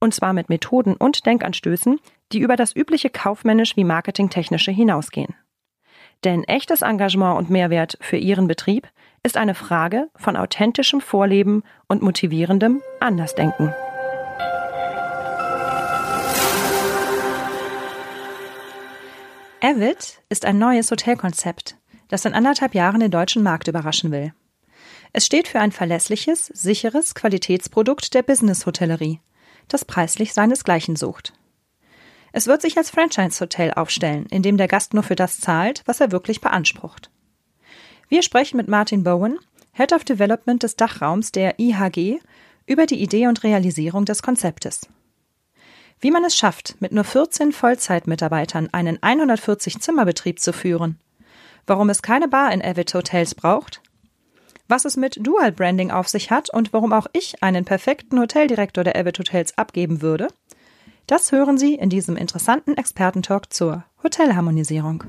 Und zwar mit Methoden und Denkanstößen, die über das übliche kaufmännisch wie marketingtechnische hinausgehen. Denn echtes Engagement und Mehrwert für Ihren Betrieb ist eine Frage von authentischem Vorleben und motivierendem Andersdenken. Avid ist ein neues Hotelkonzept, das in anderthalb Jahren den deutschen Markt überraschen will. Es steht für ein verlässliches, sicheres Qualitätsprodukt der Business-Hotellerie, das preislich seinesgleichen sucht. Es wird sich als Franchise-Hotel aufstellen, in dem der Gast nur für das zahlt, was er wirklich beansprucht. Wir sprechen mit Martin Bowen, Head of Development des Dachraums der IHG, über die Idee und Realisierung des Konzeptes. Wie man es schafft, mit nur 14 Vollzeitmitarbeitern einen 140-Zimmerbetrieb zu führen, warum es keine Bar in Avid Hotels braucht was es mit Dual Branding auf sich hat und warum auch ich einen perfekten Hoteldirektor der Abbott Hotels abgeben würde, das hören Sie in diesem interessanten Expertentalk zur Hotelharmonisierung.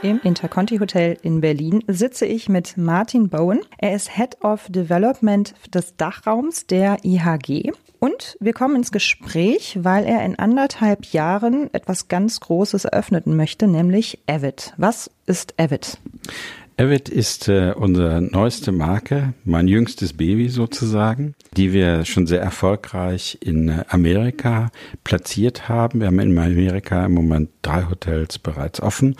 Im Interconti Hotel in Berlin sitze ich mit Martin Bowen. Er ist Head of Development des Dachraums der IHG. Und wir kommen ins Gespräch, weil er in anderthalb Jahren etwas ganz Großes eröffnen möchte, nämlich Avid. Was ist Avid? Avid ist äh, unsere neueste Marke, mein jüngstes Baby sozusagen, die wir schon sehr erfolgreich in äh, Amerika platziert haben. Wir haben in Amerika im Moment drei Hotels bereits offen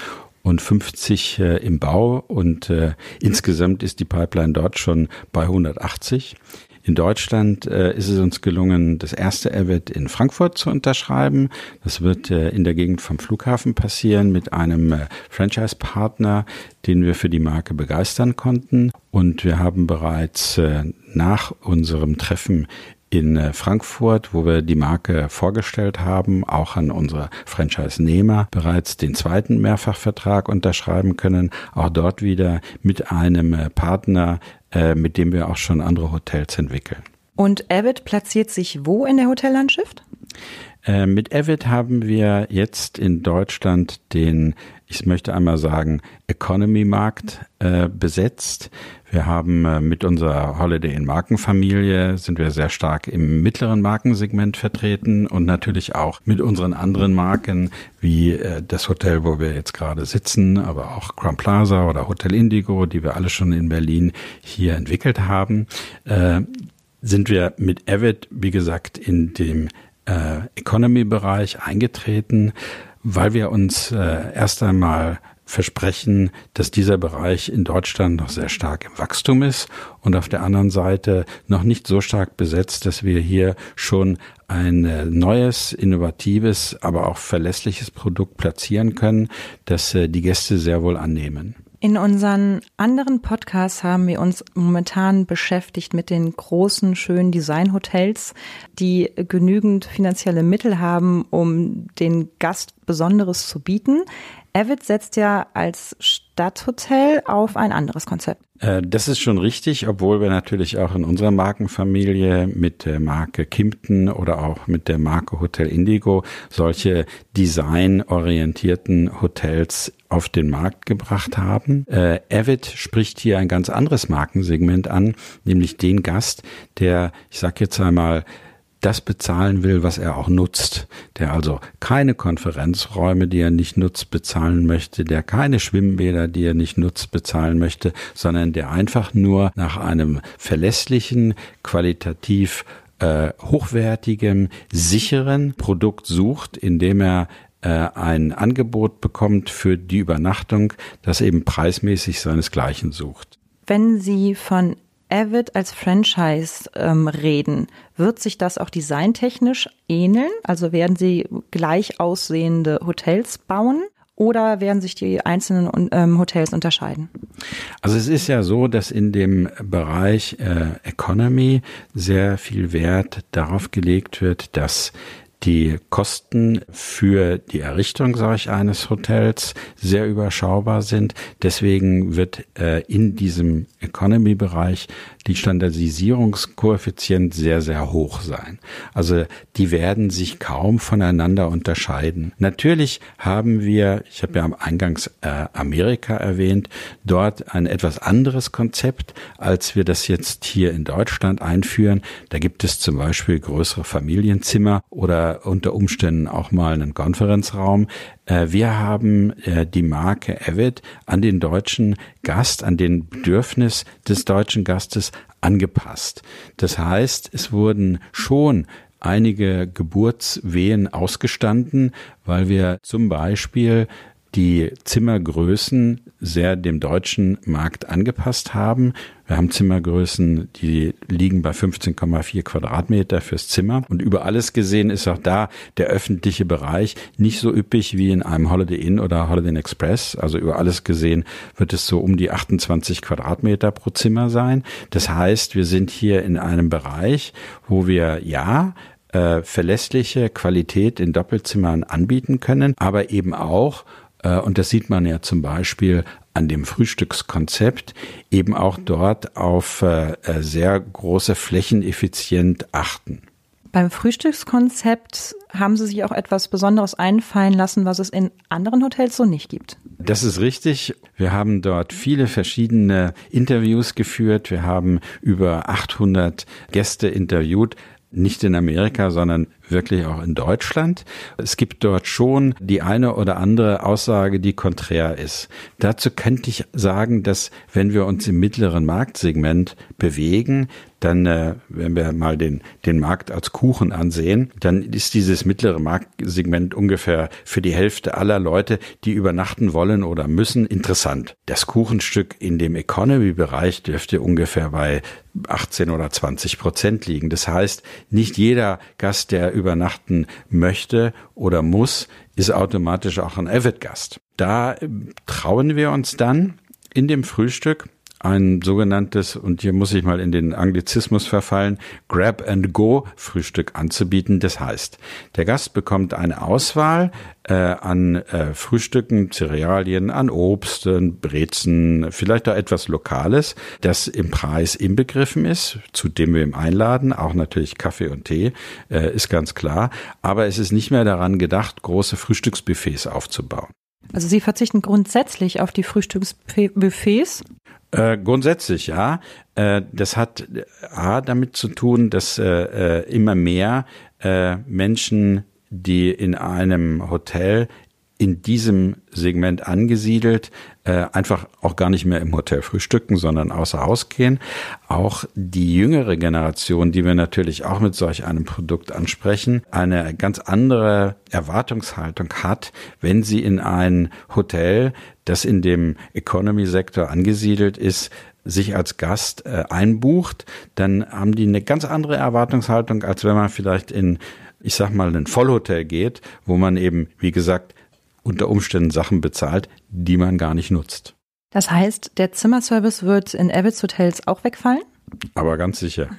und 50 äh, im Bau und äh, insgesamt ist die Pipeline dort schon bei 180. In Deutschland äh, ist es uns gelungen, das erste Avid in Frankfurt zu unterschreiben. Das wird äh, in der Gegend vom Flughafen passieren mit einem äh, Franchise-Partner, den wir für die Marke begeistern konnten. Und wir haben bereits äh, nach unserem Treffen in äh, Frankfurt, wo wir die Marke vorgestellt haben, auch an unsere Franchise-Nehmer bereits den zweiten Mehrfachvertrag unterschreiben können. Auch dort wieder mit einem äh, Partner, äh, mit dem wir auch schon andere Hotels entwickeln. Und Avid platziert sich wo in der Hotellandschaft? Mit Avid haben wir jetzt in Deutschland den ich möchte einmal sagen, Economy-Markt äh, besetzt. Wir haben äh, mit unserer Holiday in Markenfamilie sind wir sehr stark im mittleren Markensegment vertreten und natürlich auch mit unseren anderen Marken wie äh, das Hotel, wo wir jetzt gerade sitzen, aber auch Crown Plaza oder Hotel Indigo, die wir alle schon in Berlin hier entwickelt haben, äh, sind wir mit Avid, wie gesagt, in dem äh, Economy-Bereich eingetreten weil wir uns äh, erst einmal versprechen, dass dieser Bereich in Deutschland noch sehr stark im Wachstum ist und auf der anderen Seite noch nicht so stark besetzt, dass wir hier schon ein äh, neues, innovatives, aber auch verlässliches Produkt platzieren können, das äh, die Gäste sehr wohl annehmen. In unseren anderen Podcasts haben wir uns momentan beschäftigt mit den großen, schönen Designhotels, die genügend finanzielle Mittel haben, um den Gast Besonderes zu bieten. Avid setzt ja als Stadthotel auf ein anderes Konzept. Äh, das ist schon richtig, obwohl wir natürlich auch in unserer Markenfamilie mit der Marke Kimpton oder auch mit der Marke Hotel Indigo solche designorientierten Hotels auf den Markt gebracht haben. Äh, Avid spricht hier ein ganz anderes Markensegment an, nämlich den Gast, der, ich sag jetzt einmal, das bezahlen will, was er auch nutzt, der also keine Konferenzräume, die er nicht nutzt, bezahlen möchte, der keine Schwimmbäder, die er nicht nutzt, bezahlen möchte, sondern der einfach nur nach einem verlässlichen, qualitativ äh, hochwertigen, sicheren Produkt sucht, indem er äh, ein Angebot bekommt für die Übernachtung, das eben preismäßig seinesgleichen sucht. Wenn Sie von Avid als Franchise ähm, reden, wird sich das auch designtechnisch ähneln? Also werden Sie gleich aussehende Hotels bauen? oder werden sich die einzelnen ähm, Hotels unterscheiden? Also es ist ja so, dass in dem Bereich äh, Economy sehr viel Wert darauf gelegt wird, dass die Kosten für die Errichtung solch eines Hotels sehr überschaubar sind. Deswegen wird äh, in diesem Economy-Bereich die Standardisierungskoeffizient sehr, sehr hoch sein. Also die werden sich kaum voneinander unterscheiden. Natürlich haben wir, ich habe ja eingangs äh, Amerika erwähnt, dort ein etwas anderes Konzept, als wir das jetzt hier in Deutschland einführen. Da gibt es zum Beispiel größere Familienzimmer oder unter Umständen auch mal einen Konferenzraum. Äh, wir haben äh, die Marke Avid an den deutschen Gast, an den Bedürfnis des deutschen Gastes angepasst. Das heißt, es wurden schon einige Geburtswehen ausgestanden, weil wir zum Beispiel die Zimmergrößen sehr dem deutschen Markt angepasst haben. Wir haben Zimmergrößen, die liegen bei 15,4 Quadratmeter fürs Zimmer. Und über alles gesehen ist auch da der öffentliche Bereich nicht so üppig wie in einem Holiday Inn oder Holiday Inn Express. Also über alles gesehen wird es so um die 28 Quadratmeter pro Zimmer sein. Das heißt, wir sind hier in einem Bereich, wo wir ja äh, verlässliche Qualität in Doppelzimmern anbieten können, aber eben auch und das sieht man ja zum Beispiel an dem Frühstückskonzept, eben auch dort auf äh, äh, sehr große Flächeneffizient achten. Beim Frühstückskonzept haben Sie sich auch etwas Besonderes einfallen lassen, was es in anderen Hotels so nicht gibt. Das ist richtig. Wir haben dort viele verschiedene Interviews geführt. Wir haben über 800 Gäste interviewt nicht in Amerika, sondern wirklich auch in Deutschland. Es gibt dort schon die eine oder andere Aussage, die konträr ist. Dazu könnte ich sagen, dass wenn wir uns im mittleren Marktsegment bewegen, dann, äh, wenn wir mal den, den Markt als Kuchen ansehen, dann ist dieses mittlere Marktsegment ungefähr für die Hälfte aller Leute, die übernachten wollen oder müssen, interessant. Das Kuchenstück in dem Economy-Bereich dürfte ungefähr bei 18 oder 20 Prozent liegen. Das heißt, nicht jeder Gast, der übernachten möchte oder muss, ist automatisch auch ein Avid-Gast. Da äh, trauen wir uns dann in dem Frühstück ein sogenanntes, und hier muss ich mal in den Anglizismus verfallen, Grab-and-Go-Frühstück anzubieten. Das heißt, der Gast bekommt eine Auswahl äh, an äh, Frühstücken, Cerealien, an Obst, Brezen, vielleicht auch etwas Lokales, das im Preis inbegriffen ist, zu dem wir ihm einladen, auch natürlich Kaffee und Tee, äh, ist ganz klar. Aber es ist nicht mehr daran gedacht, große Frühstücksbuffets aufzubauen. Also Sie verzichten grundsätzlich auf die Frühstücksbuffets? Äh, grundsätzlich ja. Äh, das hat äh, A damit zu tun, dass äh, äh, immer mehr äh, Menschen, die in einem Hotel in diesem Segment angesiedelt, äh, einfach auch gar nicht mehr im Hotel frühstücken, sondern außer Haus gehen. Auch die jüngere Generation, die wir natürlich auch mit solch einem Produkt ansprechen, eine ganz andere Erwartungshaltung hat, wenn sie in ein Hotel, das in dem Economy-Sektor angesiedelt ist, sich als Gast äh, einbucht, dann haben die eine ganz andere Erwartungshaltung, als wenn man vielleicht in ich sag mal, ein Vollhotel geht, wo man eben, wie gesagt, unter Umständen Sachen bezahlt, die man gar nicht nutzt. Das heißt, der Zimmerservice wird in Evans Hotels auch wegfallen? Aber ganz sicher.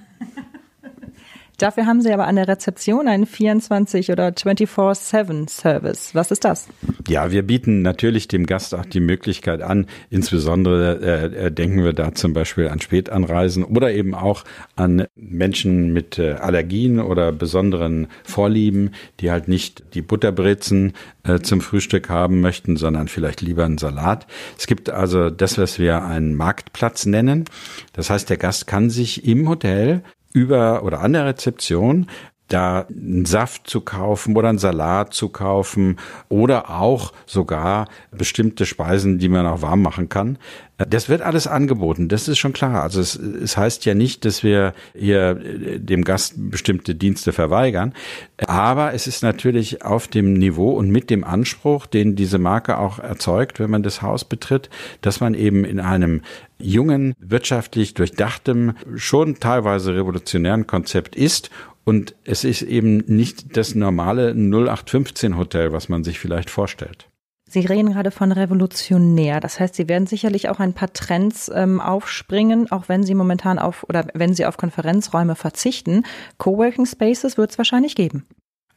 Dafür haben Sie aber an der Rezeption einen 24 oder 24-7 Service. Was ist das? Ja, wir bieten natürlich dem Gast auch die Möglichkeit an. Insbesondere äh, äh, denken wir da zum Beispiel an Spätanreisen oder eben auch an Menschen mit äh, Allergien oder besonderen Vorlieben, die halt nicht die Butterbrezen äh, zum Frühstück haben möchten, sondern vielleicht lieber einen Salat. Es gibt also das, was wir einen Marktplatz nennen. Das heißt, der Gast kann sich im Hotel über oder an der Rezeption da einen Saft zu kaufen oder einen Salat zu kaufen oder auch sogar bestimmte Speisen, die man auch warm machen kann. Das wird alles angeboten, das ist schon klar. Also es, es heißt ja nicht, dass wir hier dem Gast bestimmte Dienste verweigern, aber es ist natürlich auf dem Niveau und mit dem Anspruch, den diese Marke auch erzeugt, wenn man das Haus betritt, dass man eben in einem jungen, wirtschaftlich durchdachtem, schon teilweise revolutionären Konzept ist und es ist eben nicht das normale 0815 Hotel, was man sich vielleicht vorstellt. Sie reden gerade von revolutionär. Das heißt, Sie werden sicherlich auch ein paar Trends ähm, aufspringen, auch wenn Sie momentan auf oder wenn Sie auf Konferenzräume verzichten. Coworking Spaces wird es wahrscheinlich geben.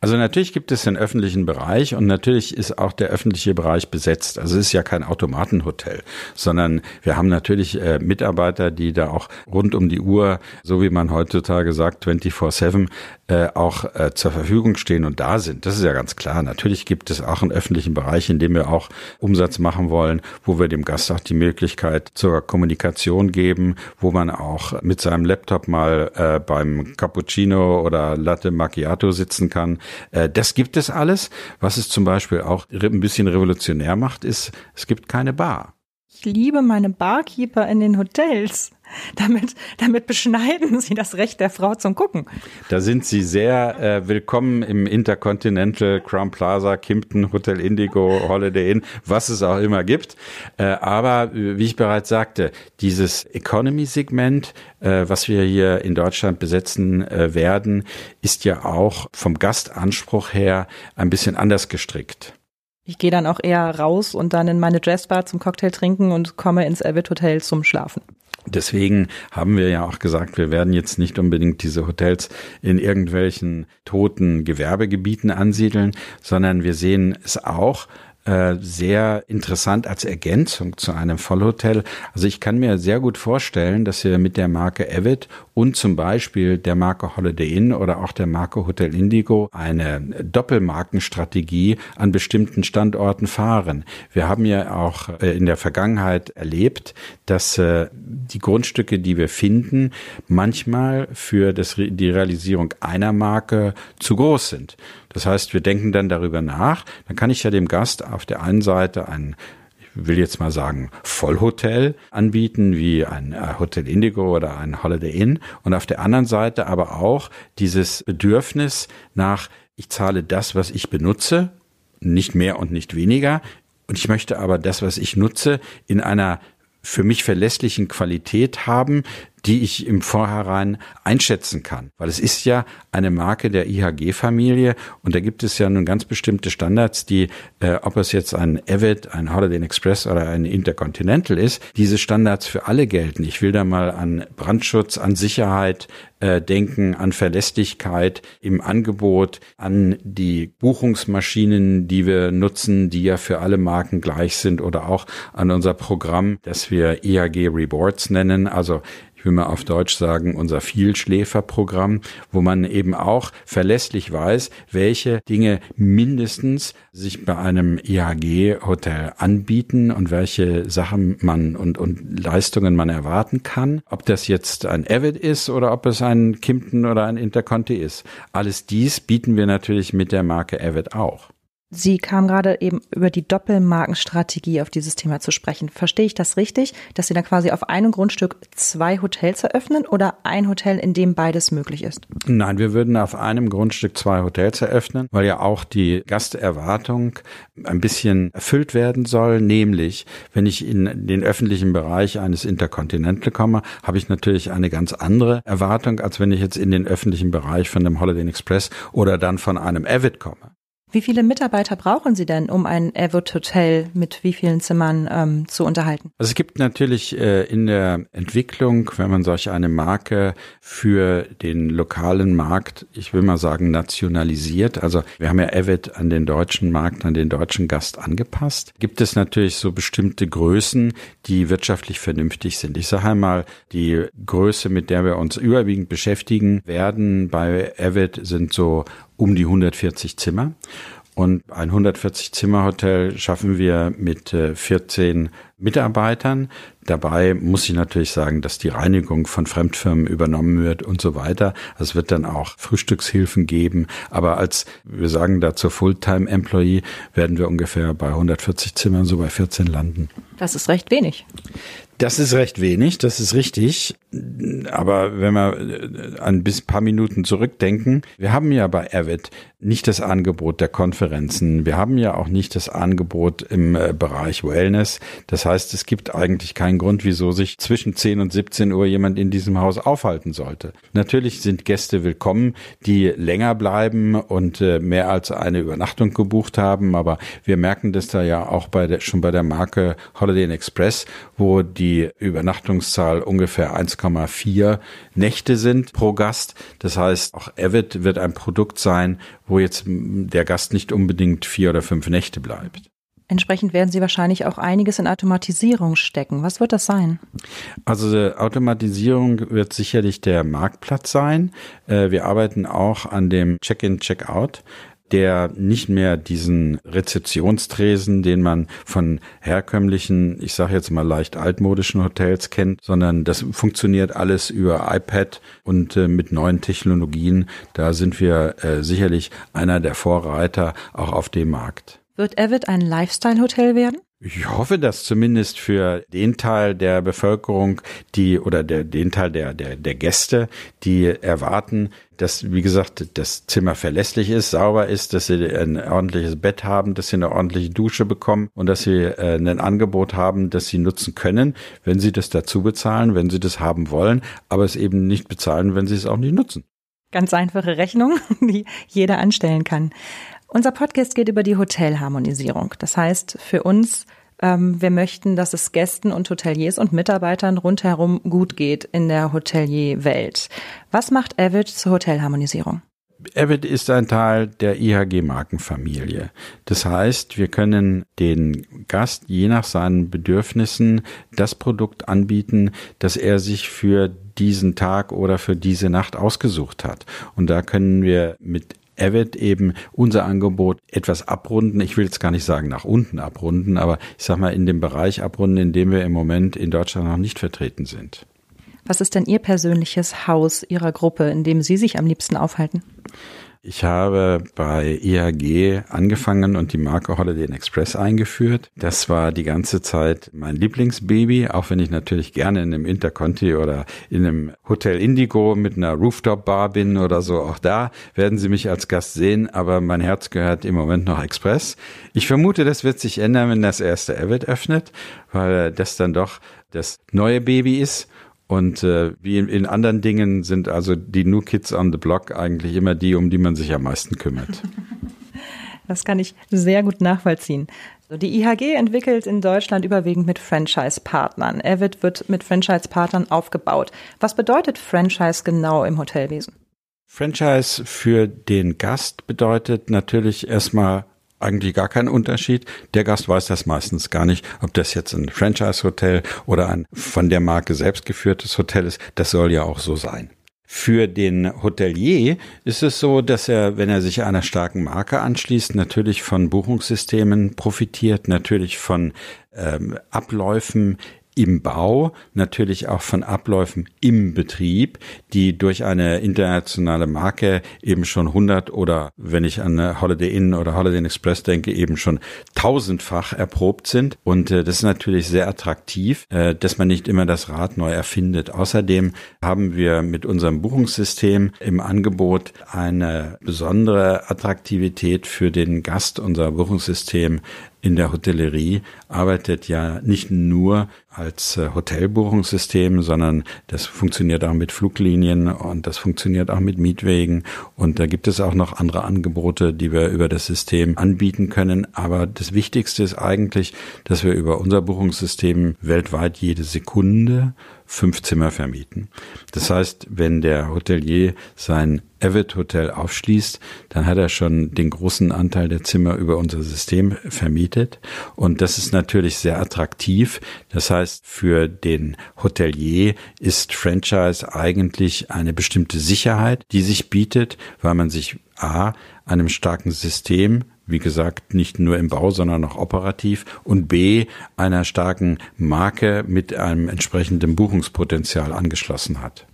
Also natürlich gibt es den öffentlichen Bereich und natürlich ist auch der öffentliche Bereich besetzt. Also es ist ja kein Automatenhotel, sondern wir haben natürlich äh, Mitarbeiter, die da auch rund um die Uhr, so wie man heutzutage sagt, 24-7, äh, auch äh, zur Verfügung stehen und da sind. Das ist ja ganz klar. Natürlich gibt es auch einen öffentlichen Bereich, in dem wir auch Umsatz machen wollen, wo wir dem Gast auch die Möglichkeit zur Kommunikation geben, wo man auch mit seinem Laptop mal äh, beim Cappuccino oder Latte Macchiato sitzen kann. Äh, das gibt es alles. Was es zum Beispiel auch ein bisschen revolutionär macht, ist, es gibt keine Bar. Ich liebe meine Barkeeper in den Hotels. Damit, damit beschneiden Sie das Recht der Frau zum Gucken. Da sind Sie sehr äh, willkommen im Intercontinental, Crown Plaza, Kimpton, Hotel Indigo, Holiday Inn, was es auch immer gibt. Äh, aber wie ich bereits sagte, dieses Economy-Segment, äh, was wir hier in Deutschland besetzen äh, werden, ist ja auch vom Gastanspruch her ein bisschen anders gestrickt. Ich gehe dann auch eher raus und dann in meine Jazzbar zum Cocktail trinken und komme ins Elbit Hotel zum Schlafen. Deswegen haben wir ja auch gesagt, wir werden jetzt nicht unbedingt diese Hotels in irgendwelchen toten Gewerbegebieten ansiedeln, sondern wir sehen es auch äh, sehr interessant als Ergänzung zu einem Vollhotel. Also ich kann mir sehr gut vorstellen, dass wir mit der Marke Avid und zum Beispiel der Marke Holiday Inn oder auch der Marke Hotel Indigo eine Doppelmarkenstrategie an bestimmten Standorten fahren. Wir haben ja auch äh, in der Vergangenheit erlebt, dass äh, die Grundstücke, die wir finden, manchmal für das, die Realisierung einer Marke zu groß sind. Das heißt, wir denken dann darüber nach. Dann kann ich ja dem Gast auf der einen Seite ein ich will jetzt mal sagen, Vollhotel anbieten, wie ein äh, Hotel Indigo oder ein Holiday Inn. Und auf der anderen Seite aber auch dieses Bedürfnis nach, ich zahle das, was ich benutze, nicht mehr und nicht weniger. Und ich möchte aber das, was ich nutze, in einer für mich verlässlichen Qualität haben, die ich im Vorhinein einschätzen kann. Weil es ist ja eine Marke der IHG-Familie und da gibt es ja nun ganz bestimmte Standards, die, äh, ob es jetzt ein Avid, ein Holiday Express oder ein Intercontinental ist, diese Standards für alle gelten. Ich will da mal an Brandschutz, an Sicherheit äh, denken, an Verlässlichkeit im Angebot, an die Buchungsmaschinen, die wir nutzen, die ja für alle Marken gleich sind oder auch an unser Programm, das wir IHG Rewards nennen. Also ich will mal auf Deutsch sagen, unser Vielschläferprogramm, wo man eben auch verlässlich weiß, welche Dinge mindestens sich bei einem IHG-Hotel anbieten und welche Sachen man und, und Leistungen man erwarten kann. Ob das jetzt ein Avid ist oder ob es ein Kimpton oder ein Interconti ist. Alles dies bieten wir natürlich mit der Marke Avid auch. Sie kam gerade eben über die Doppelmarkenstrategie auf dieses Thema zu sprechen. Verstehe ich das richtig, dass Sie da quasi auf einem Grundstück zwei Hotels eröffnen oder ein Hotel, in dem beides möglich ist? Nein, wir würden auf einem Grundstück zwei Hotels eröffnen, weil ja auch die Gasterwartung ein bisschen erfüllt werden soll. Nämlich, wenn ich in den öffentlichen Bereich eines Intercontinental komme, habe ich natürlich eine ganz andere Erwartung, als wenn ich jetzt in den öffentlichen Bereich von einem Holiday Express oder dann von einem Avid komme. Wie viele Mitarbeiter brauchen Sie denn, um ein Avid Hotel mit wie vielen Zimmern ähm, zu unterhalten? Also es gibt natürlich äh, in der Entwicklung, wenn man solch eine Marke für den lokalen Markt, ich will mal sagen, nationalisiert, also wir haben ja Avid an den deutschen Markt, an den deutschen Gast angepasst, gibt es natürlich so bestimmte Größen, die wirtschaftlich vernünftig sind. Ich sage einmal, die Größe, mit der wir uns überwiegend beschäftigen werden bei Avid sind so um die 140 Zimmer. Und ein 140 Zimmer Hotel schaffen wir mit 14 äh, Mitarbeitern. Dabei muss ich natürlich sagen, dass die Reinigung von Fremdfirmen übernommen wird und so weiter. Es wird dann auch Frühstückshilfen geben. Aber als, wir sagen dazu Fulltime Employee, werden wir ungefähr bei 140 Zimmern, so bei 14 landen. Das ist recht wenig. Das ist recht wenig, das ist richtig. Aber wenn wir äh, ein paar Minuten zurückdenken, wir haben ja bei Avid nicht das Angebot der Konferenzen. Wir haben ja auch nicht das Angebot im äh, Bereich Wellness. Das heißt, heißt, es gibt eigentlich keinen Grund, wieso sich zwischen 10 und 17 Uhr jemand in diesem Haus aufhalten sollte. Natürlich sind Gäste willkommen, die länger bleiben und äh, mehr als eine Übernachtung gebucht haben, aber wir merken das da ja auch bei der, schon bei der Marke Holiday Inn Express, wo die Übernachtungszahl ungefähr 1,4 Nächte sind pro Gast. Das heißt, auch Avid wird ein Produkt sein, wo jetzt der Gast nicht unbedingt vier oder fünf Nächte bleibt. Entsprechend werden Sie wahrscheinlich auch einiges in Automatisierung stecken. Was wird das sein? Also Automatisierung wird sicherlich der Marktplatz sein. Äh, wir arbeiten auch an dem Check-in, Check-out der nicht mehr diesen Rezeptionstresen, den man von herkömmlichen, ich sage jetzt mal leicht altmodischen Hotels kennt, sondern das funktioniert alles über iPad und äh, mit neuen Technologien. Da sind wir äh, sicherlich einer der Vorreiter auch auf dem Markt. Wird Avid ein Lifestyle-Hotel werden? Ich hoffe, dass zumindest für den Teil der Bevölkerung, die oder der, den Teil der, der, der Gäste, die erwarten, dass, wie gesagt, das Zimmer verlässlich ist, sauber ist, dass sie ein ordentliches Bett haben, dass sie eine ordentliche Dusche bekommen und dass sie äh, ein Angebot haben, das sie nutzen können, wenn sie das dazu bezahlen, wenn sie das haben wollen, aber es eben nicht bezahlen, wenn sie es auch nicht nutzen. Ganz einfache Rechnung, die jeder anstellen kann. Unser Podcast geht über die Hotelharmonisierung. Das heißt, für uns, ähm, wir möchten, dass es Gästen und Hoteliers und Mitarbeitern rundherum gut geht in der Hotelierwelt. Was macht Avid zur Hotelharmonisierung? Avid ist ein Teil der IHG-Markenfamilie. Das heißt, wir können den Gast je nach seinen Bedürfnissen das Produkt anbieten, das er sich für diesen Tag oder für diese Nacht ausgesucht hat. Und da können wir mit er wird eben unser Angebot etwas abrunden. Ich will jetzt gar nicht sagen nach unten abrunden, aber ich sag mal in dem Bereich abrunden, in dem wir im Moment in Deutschland noch nicht vertreten sind. Was ist denn Ihr persönliches Haus Ihrer Gruppe, in dem Sie sich am liebsten aufhalten? Ich habe bei IHG angefangen und die Marke Holiday Inn Express eingeführt. Das war die ganze Zeit mein Lieblingsbaby, auch wenn ich natürlich gerne in einem Interconti oder in einem Hotel Indigo mit einer Rooftop-Bar bin oder so. Auch da werden Sie mich als Gast sehen, aber mein Herz gehört im Moment noch Express. Ich vermute, das wird sich ändern, wenn das erste Avid öffnet, weil das dann doch das neue Baby ist und äh, wie in, in, anderen Dingen sind also die New Kids on the Block eigentlich immer die, um die man sich am meisten kümmert. Das kann ich sehr gut nachvollziehen. Die IHG entwickelt in Deutschland überwiegend mit Franchise-Partnern. Avid wird mit Franchise-Partnern aufgebaut. Was bedeutet Franchise genau im Hotelwesen? Franchise für den Gast bedeutet natürlich erstmal eigentlich gar keinen Unterschied. Der Gast weiß das meistens gar nicht, ob das jetzt ein Franchise-Hotel oder ein von der Marke selbst geführtes Hotel ist. Das soll ja auch so sein. Für den Hotelier ist es so, dass er, wenn er sich einer starken Marke anschließt, natürlich von Buchungssystemen profitiert, natürlich von ähm, Abläufen im Bau, natürlich auch von Abläufen im Betrieb, die durch eine internationale Marke eben schon 100 oder wenn ich an Holiday Inn oder Holiday Inn Express denke, eben schon tausendfach erprobt sind. Und äh, das ist natürlich sehr attraktiv, äh, dass man nicht immer das Rad neu erfindet. Außerdem haben wir mit unserem Buchungssystem im Angebot eine besondere Attraktivität für den Gast. Unser Buchungssystem in der Hotellerie arbeitet ja nicht nur als äh, Hotelbuchungssystem, sondern das funktioniert auch mit Fluglinien und das funktioniert auch mit Mietwegen. Und da gibt es auch noch andere Angebote, die wir über das System anbieten können. Aber das Wichtigste ist eigentlich, dass wir über unser Buchungssystem weltweit jede Sekunde fünf Zimmer vermieten. Das heißt, wenn der Hotelier sein Avid Hotel aufschließt, dann hat er schon den großen Anteil der Zimmer über unser System vermietet. Und das ist natürlich sehr attraktiv. Das heißt, für den Hotelier ist Franchise eigentlich eine bestimmte Sicherheit, die sich bietet, weil man sich A, einem starken System wie gesagt, nicht nur im Bau, sondern auch operativ und B, einer starken Marke mit einem entsprechenden Buchungspotenzial angeschlossen hat.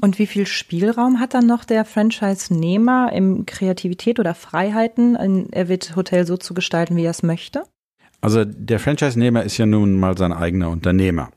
Und wie viel Spielraum hat dann noch der Franchise-Nehmer im Kreativität oder Freiheiten, ein Avid Hotel so zu gestalten, wie er es möchte? Also der Franchise-Nehmer ist ja nun mal sein eigener Unternehmer.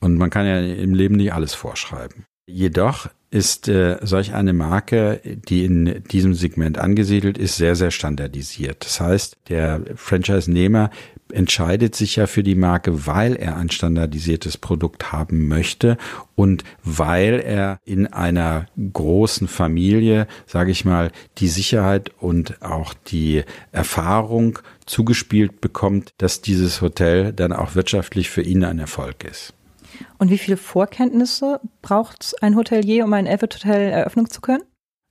Und man kann ja im Leben nicht alles vorschreiben. Jedoch ist äh, solch eine Marke, die in diesem Segment angesiedelt ist, sehr, sehr standardisiert. Das heißt, der Franchise-Nehmer entscheidet sich ja für die Marke, weil er ein standardisiertes Produkt haben möchte und weil er in einer großen Familie, sage ich mal, die Sicherheit und auch die Erfahrung zugespielt bekommt, dass dieses Hotel dann auch wirtschaftlich für ihn ein Erfolg ist. Und wie viele Vorkenntnisse braucht ein Hotelier, um ein Avid Hotel eröffnen zu können?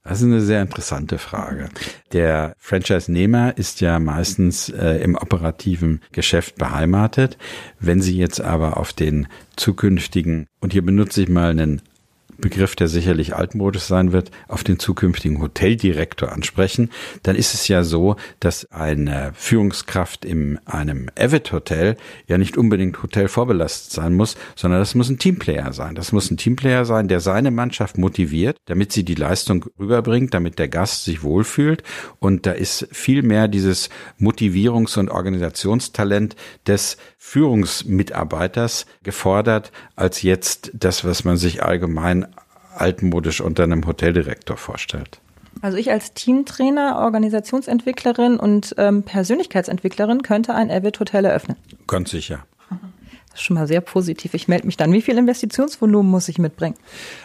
Das ist eine sehr interessante Frage. Der Franchise-Nehmer ist ja meistens äh, im operativen Geschäft beheimatet. Wenn Sie jetzt aber auf den zukünftigen, und hier benutze ich mal einen Begriff, der sicherlich altmodisch sein wird, auf den zukünftigen Hoteldirektor ansprechen, dann ist es ja so, dass eine Führungskraft in einem Avid Hotel ja nicht unbedingt Hotel vorbelastet sein muss, sondern das muss ein Teamplayer sein. Das muss ein Teamplayer sein, der seine Mannschaft motiviert, damit sie die Leistung rüberbringt, damit der Gast sich wohlfühlt. Und da ist viel mehr dieses Motivierungs- und Organisationstalent des Führungsmitarbeiters gefordert, als jetzt das, was man sich allgemein altmodisch unter einem Hoteldirektor vorstellt. Also ich als Teamtrainer, Organisationsentwicklerin und ähm, Persönlichkeitsentwicklerin könnte ein Avid Hotel eröffnen. Ganz sicher. Das ist schon mal sehr positiv. Ich melde mich dann. Wie viel Investitionsvolumen muss ich mitbringen?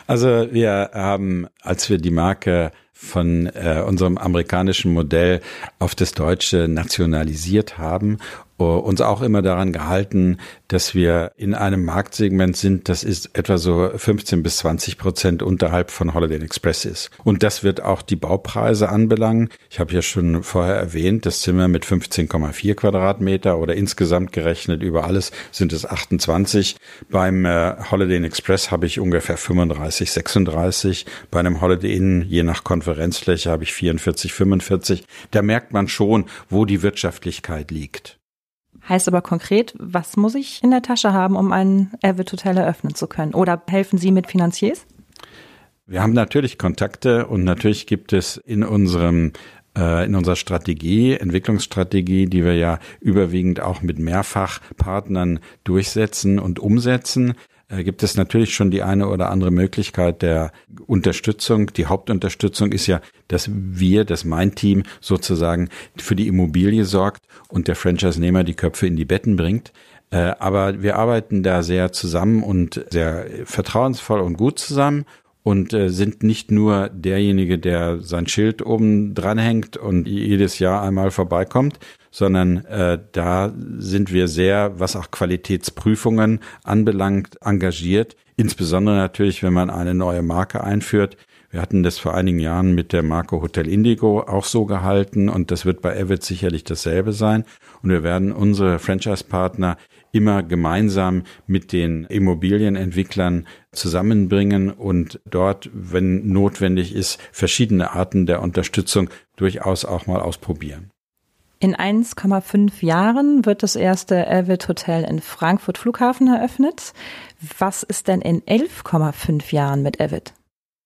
Also wir haben, als wir die Marke von äh, unserem amerikanischen Modell auf das Deutsche nationalisiert haben uns auch immer daran gehalten, dass wir in einem Marktsegment sind, das ist etwa so 15 bis 20 Prozent unterhalb von Holiday Express ist. Und das wird auch die Baupreise anbelangen. Ich habe ja schon vorher erwähnt, das Zimmer mit 15,4 Quadratmeter oder insgesamt gerechnet über alles sind es 28. Beim äh, Holiday Express habe ich ungefähr 35, 36. Bei einem Holiday Inn, je nach Konferenzfläche, habe ich 44, 45. Da merkt man schon, wo die Wirtschaftlichkeit liegt. Heißt aber konkret, was muss ich in der Tasche haben, um ein Avid Hotel eröffnen zu können? Oder helfen Sie mit Finanziers? Wir haben natürlich Kontakte und natürlich gibt es in unserem äh, in unserer Strategie, Entwicklungsstrategie, die wir ja überwiegend auch mit Mehrfachpartnern durchsetzen und umsetzen, gibt es natürlich schon die eine oder andere Möglichkeit der Unterstützung. Die Hauptunterstützung ist ja, dass wir, dass mein Team sozusagen für die Immobilie sorgt und der Franchise-Nehmer die Köpfe in die Betten bringt. Äh, aber wir arbeiten da sehr zusammen und sehr vertrauensvoll und gut zusammen und äh, sind nicht nur derjenige, der sein Schild oben dranhängt und jedes Jahr einmal vorbeikommt, sondern äh, da sind wir sehr, was auch Qualitätsprüfungen anbelangt, engagiert. Insbesondere natürlich, wenn man eine neue Marke einführt. Wir hatten das vor einigen Jahren mit der Marke Hotel Indigo auch so gehalten und das wird bei Avid sicherlich dasselbe sein. Und wir werden unsere Franchise-Partner immer gemeinsam mit den Immobilienentwicklern zusammenbringen und dort, wenn notwendig ist, verschiedene Arten der Unterstützung durchaus auch mal ausprobieren. In 1,5 Jahren wird das erste Avid Hotel in Frankfurt Flughafen eröffnet. Was ist denn in 11,5 Jahren mit Avid?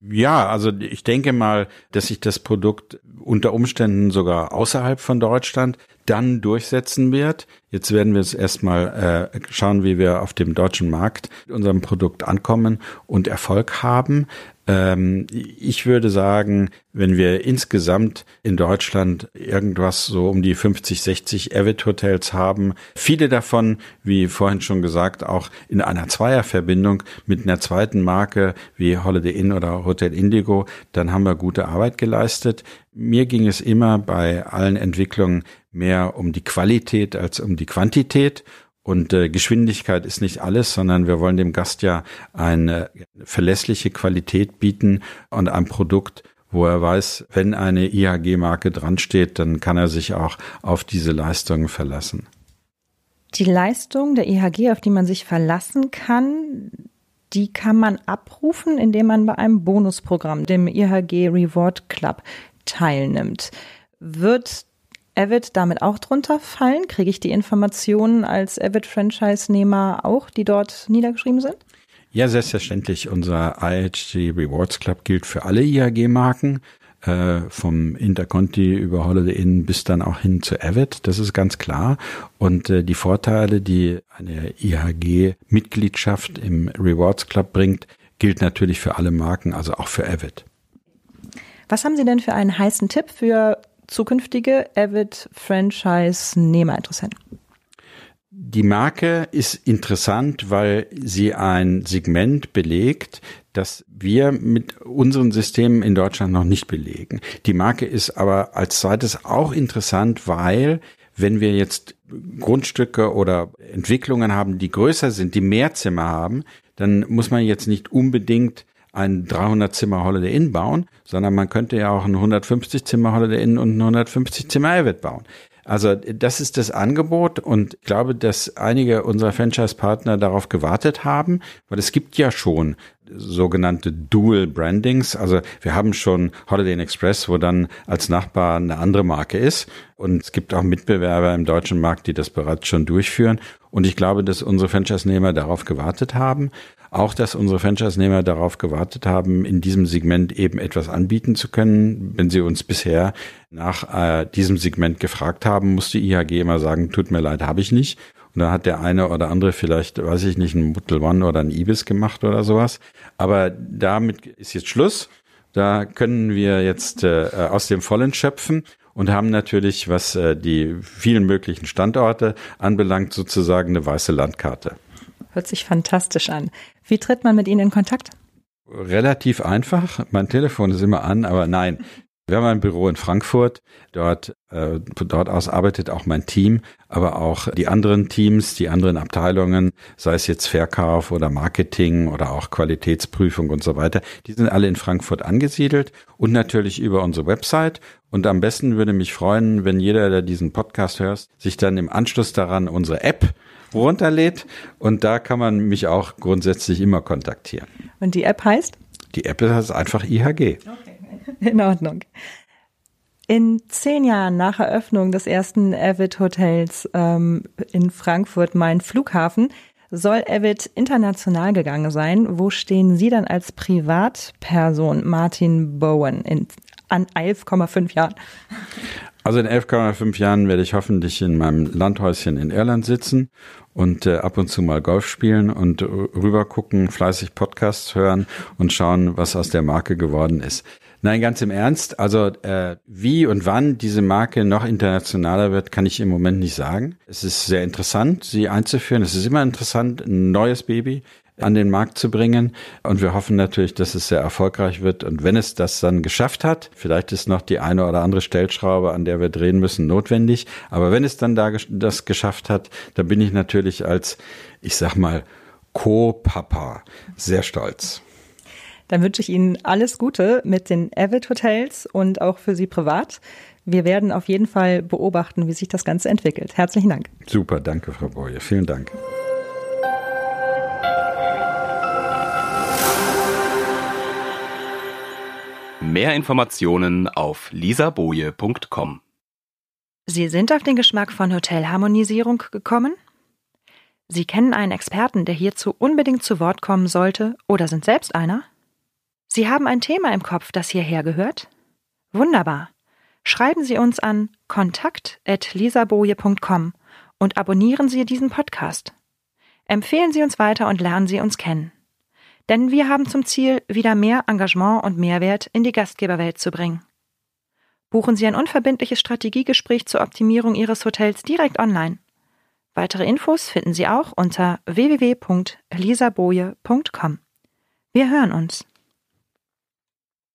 Ja, also ich denke mal, dass sich das Produkt unter Umständen sogar außerhalb von Deutschland dann durchsetzen wird. Jetzt werden wir es erstmal äh, schauen, wie wir auf dem deutschen Markt mit unserem Produkt ankommen und Erfolg haben. Ähm, ich würde sagen, wenn wir insgesamt in Deutschland irgendwas so um die 50, 60 Avid Hotels haben, viele davon, wie vorhin schon gesagt, auch in einer Zweierverbindung mit einer zweiten Marke wie Holiday Inn oder Hotel Indigo, dann haben wir gute Arbeit geleistet. Mir ging es immer bei allen Entwicklungen mehr um die Qualität als um die Quantität. Und äh, Geschwindigkeit ist nicht alles, sondern wir wollen dem Gast ja eine verlässliche Qualität bieten und ein Produkt, wo er weiß, wenn eine IHG-Marke dran steht, dann kann er sich auch auf diese Leistungen verlassen. Die Leistung der IHG, auf die man sich verlassen kann, die kann man abrufen, indem man bei einem Bonusprogramm, dem IHG Reward Club, teilnimmt. Wird Avid damit auch drunter fallen? Kriege ich die Informationen als Avid-Franchise-Nehmer auch, die dort niedergeschrieben sind? Ja, selbstverständlich. Unser IHG Rewards Club gilt für alle IHG-Marken, äh, vom Interconti über Holiday Inn bis dann auch hin zu Avid. Das ist ganz klar. Und äh, die Vorteile, die eine IHG-Mitgliedschaft im Rewards Club bringt, gilt natürlich für alle Marken, also auch für Avid. Was haben Sie denn für einen heißen Tipp für zukünftige Avid Franchise-Nehmerinteressenten? Die Marke ist interessant, weil sie ein Segment belegt, das wir mit unseren Systemen in Deutschland noch nicht belegen. Die Marke ist aber als zweites auch interessant, weil wenn wir jetzt Grundstücke oder Entwicklungen haben, die größer sind, die mehr Zimmer haben, dann muss man jetzt nicht unbedingt ein 300 Zimmer Holiday Inn bauen, sondern man könnte ja auch ein 150 Zimmer Holiday Inn und ein 150 Zimmer Avid bauen. Also das ist das Angebot und ich glaube, dass einige unserer Franchise-Partner darauf gewartet haben, weil es gibt ja schon sogenannte Dual Brandings. Also wir haben schon Holiday Inn Express, wo dann als Nachbar eine andere Marke ist. Und es gibt auch Mitbewerber im deutschen Markt, die das bereits schon durchführen. Und ich glaube, dass unsere Franchise-Nehmer darauf gewartet haben. Auch, dass unsere Franchise-Nehmer darauf gewartet haben, in diesem Segment eben etwas anbieten zu können. Wenn sie uns bisher nach äh, diesem Segment gefragt haben, musste IHG immer sagen, tut mir leid, habe ich nicht. Dann hat der eine oder andere vielleicht, weiß ich nicht, ein Mutel One oder ein Ibis gemacht oder sowas. Aber damit ist jetzt Schluss. Da können wir jetzt äh, aus dem Vollen schöpfen und haben natürlich, was äh, die vielen möglichen Standorte anbelangt, sozusagen eine weiße Landkarte. Hört sich fantastisch an. Wie tritt man mit Ihnen in Kontakt? Relativ einfach. Mein Telefon ist immer an, aber nein. Wir haben ein Büro in Frankfurt. Dort, äh, dort aus arbeitet auch mein Team, aber auch die anderen Teams, die anderen Abteilungen, sei es jetzt Verkauf oder Marketing oder auch Qualitätsprüfung und so weiter. Die sind alle in Frankfurt angesiedelt und natürlich über unsere Website. Und am besten würde mich freuen, wenn jeder, der diesen Podcast hört, sich dann im Anschluss daran unsere App runterlädt und da kann man mich auch grundsätzlich immer kontaktieren. Und die App heißt? Die App heißt einfach IHG. Okay, in Ordnung. In zehn Jahren nach Eröffnung des ersten Avid Hotels ähm, in Frankfurt Main Flughafen soll Avid international gegangen sein. Wo stehen Sie dann als Privatperson, Martin Bowen, in, an 11,5 Jahren? Also in 11,5 Jahren werde ich hoffentlich in meinem Landhäuschen in Irland sitzen und äh, ab und zu mal Golf spielen und rüber gucken, fleißig Podcasts hören und schauen, was aus der Marke geworden ist. Nein, ganz im Ernst. Also äh, wie und wann diese Marke noch internationaler wird, kann ich im Moment nicht sagen. Es ist sehr interessant, sie einzuführen. Es ist immer interessant, ein neues Baby an den Markt zu bringen. Und wir hoffen natürlich, dass es sehr erfolgreich wird. Und wenn es das dann geschafft hat, vielleicht ist noch die eine oder andere Stellschraube, an der wir drehen müssen, notwendig. Aber wenn es dann da das geschafft hat, dann bin ich natürlich als, ich sag mal, Co-Papa sehr stolz. Dann wünsche ich Ihnen alles Gute mit den Avid Hotels und auch für Sie privat. Wir werden auf jeden Fall beobachten, wie sich das Ganze entwickelt. Herzlichen Dank. Super, danke, Frau Boye. Vielen Dank. Mehr Informationen auf lisaboje.com. Sie sind auf den Geschmack von Hotelharmonisierung gekommen? Sie kennen einen Experten, der hierzu unbedingt zu Wort kommen sollte oder sind selbst einer? Sie haben ein Thema im Kopf, das hierher gehört? Wunderbar. Schreiben Sie uns an kontakt.lisaboje.com und abonnieren Sie diesen Podcast. Empfehlen Sie uns weiter und lernen Sie uns kennen. Denn wir haben zum Ziel, wieder mehr Engagement und Mehrwert in die Gastgeberwelt zu bringen. Buchen Sie ein unverbindliches Strategiegespräch zur Optimierung Ihres Hotels direkt online. Weitere Infos finden Sie auch unter www.elisaboje.com. Wir hören uns.